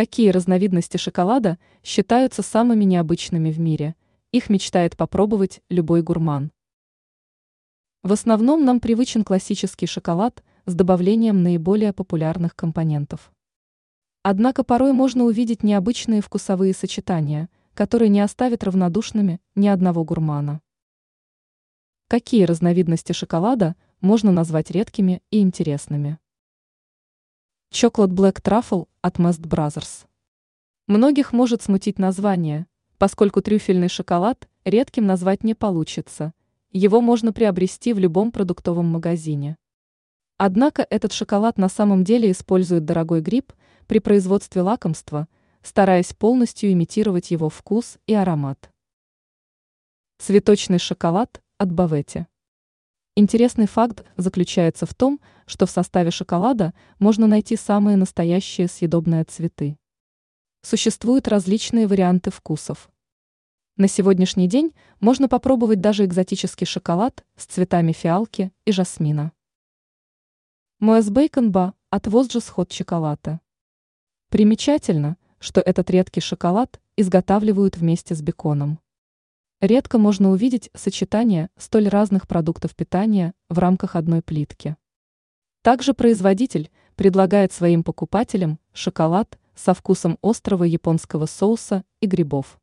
Какие разновидности шоколада считаются самыми необычными в мире? Их мечтает попробовать любой гурман. В основном нам привычен классический шоколад с добавлением наиболее популярных компонентов. Однако порой можно увидеть необычные вкусовые сочетания, которые не оставят равнодушными ни одного гурмана. Какие разновидности шоколада можно назвать редкими и интересными? Chocolate Black Truffle от Mast Brothers. Многих может смутить название, поскольку трюфельный шоколад редким назвать не получится. Его можно приобрести в любом продуктовом магазине. Однако этот шоколад на самом деле использует дорогой гриб при производстве лакомства, стараясь полностью имитировать его вкус и аромат. Цветочный шоколад от Баветти. Интересный факт заключается в том, что в составе шоколада можно найти самые настоящие съедобные цветы. Существуют различные варианты вкусов. На сегодняшний день можно попробовать даже экзотический шоколад с цветами фиалки и жасмина. Моэс Бейкон Ба от Возджес Хот Чоколата. Примечательно, что этот редкий шоколад изготавливают вместе с беконом. Редко можно увидеть сочетание столь разных продуктов питания в рамках одной плитки. Также производитель предлагает своим покупателям шоколад со вкусом острого японского соуса и грибов.